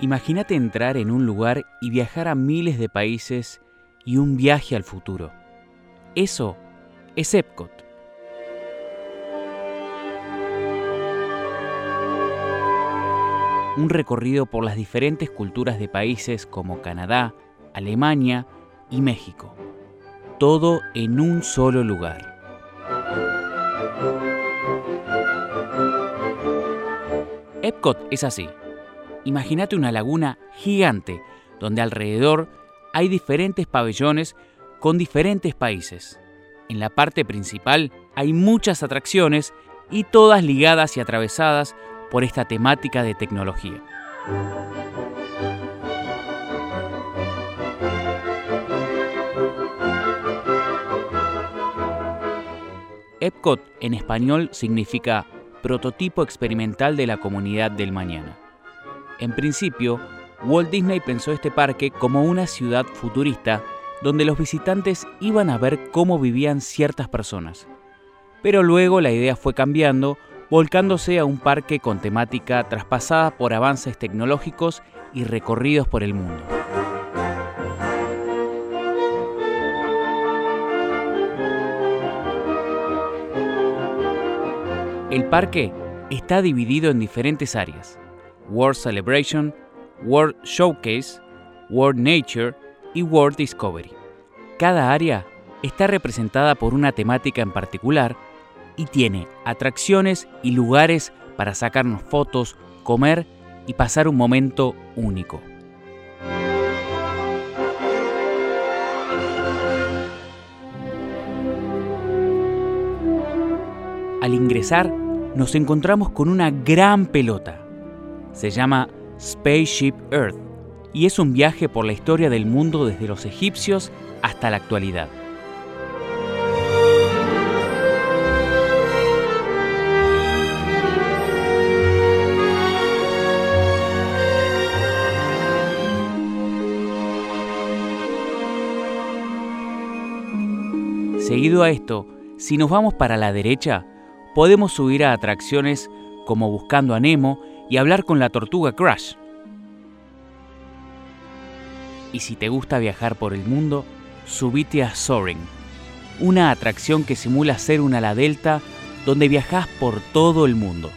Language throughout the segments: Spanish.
Imagínate entrar en un lugar y viajar a miles de países y un viaje al futuro. Eso es Epcot. Un recorrido por las diferentes culturas de países como Canadá, Alemania y México. Todo en un solo lugar. Epcot es así. Imagínate una laguna gigante donde alrededor hay diferentes pabellones con diferentes países. En la parte principal hay muchas atracciones y todas ligadas y atravesadas por esta temática de tecnología. Epcot en español significa prototipo experimental de la comunidad del mañana. En principio, Walt Disney pensó este parque como una ciudad futurista donde los visitantes iban a ver cómo vivían ciertas personas. Pero luego la idea fue cambiando, volcándose a un parque con temática traspasada por avances tecnológicos y recorridos por el mundo. El parque está dividido en diferentes áreas. World Celebration, World Showcase, World Nature y World Discovery. Cada área está representada por una temática en particular y tiene atracciones y lugares para sacarnos fotos, comer y pasar un momento único. Al ingresar, nos encontramos con una gran pelota. Se llama Spaceship Earth y es un viaje por la historia del mundo desde los egipcios hasta la actualidad. Seguido a esto, si nos vamos para la derecha, podemos subir a atracciones como Buscando a Nemo y hablar con la tortuga Crash. Y si te gusta viajar por el mundo, subite a Soaring, una atracción que simula ser una ala delta donde viajas por todo el mundo.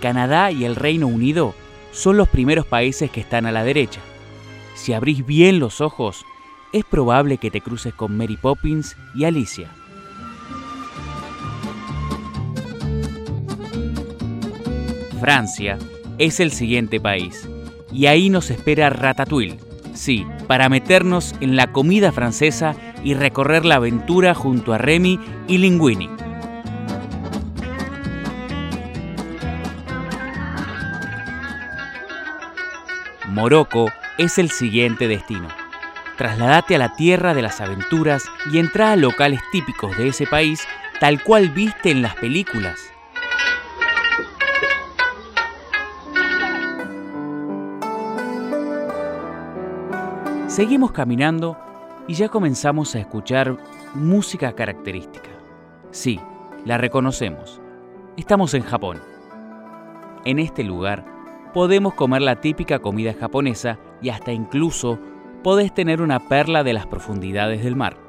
Canadá y el Reino Unido son los primeros países que están a la derecha. Si abrís bien los ojos, es probable que te cruces con Mary Poppins y Alicia. Francia es el siguiente país y ahí nos espera Ratatouille. Sí, para meternos en la comida francesa y recorrer la aventura junto a Remy y Linguini. Morocco es el siguiente destino. Trasladate a la tierra de las aventuras y entra a locales típicos de ese país tal cual viste en las películas. Seguimos caminando y ya comenzamos a escuchar música característica. Sí, la reconocemos. Estamos en Japón. En este lugar podemos comer la típica comida japonesa y hasta incluso podés tener una perla de las profundidades del mar.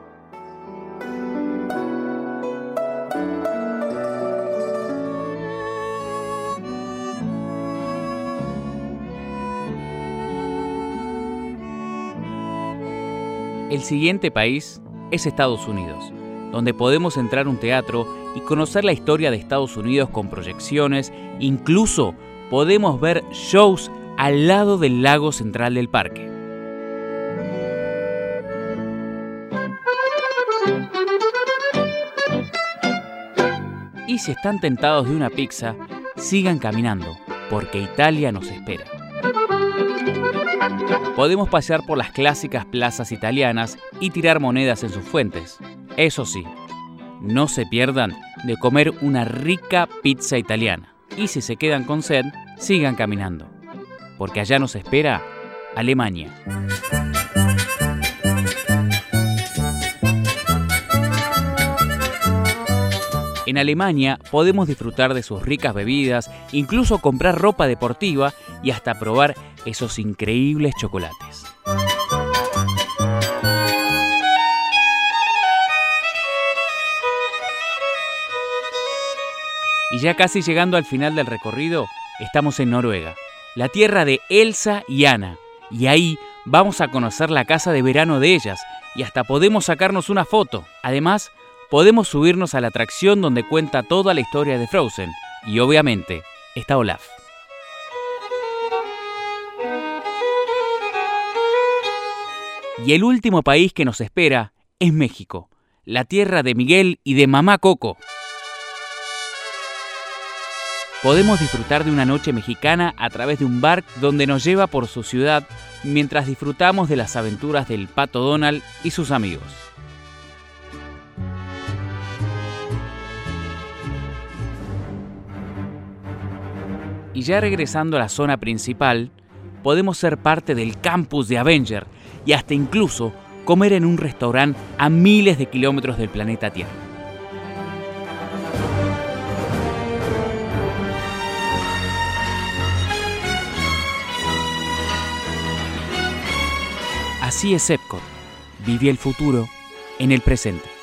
El siguiente país es Estados Unidos, donde podemos entrar a un teatro y conocer la historia de Estados Unidos con proyecciones, incluso podemos ver shows al lado del lago central del parque. Si están tentados de una pizza, sigan caminando, porque Italia nos espera. Podemos pasear por las clásicas plazas italianas y tirar monedas en sus fuentes. Eso sí, no se pierdan de comer una rica pizza italiana. Y si se quedan con sed, sigan caminando, porque allá nos espera Alemania. En Alemania podemos disfrutar de sus ricas bebidas, incluso comprar ropa deportiva y hasta probar esos increíbles chocolates. Y ya casi llegando al final del recorrido, estamos en Noruega, la tierra de Elsa y Anna, y ahí vamos a conocer la casa de verano de ellas y hasta podemos sacarnos una foto. Además, podemos subirnos a la atracción donde cuenta toda la historia de Frozen y obviamente está Olaf. Y el último país que nos espera es México, la tierra de Miguel y de Mamá Coco. Podemos disfrutar de una noche mexicana a través de un bar donde nos lleva por su ciudad mientras disfrutamos de las aventuras del Pato Donald y sus amigos. Y ya regresando a la zona principal, podemos ser parte del campus de Avenger y hasta incluso comer en un restaurante a miles de kilómetros del planeta Tierra. Así es Epcot. Vive el futuro en el presente.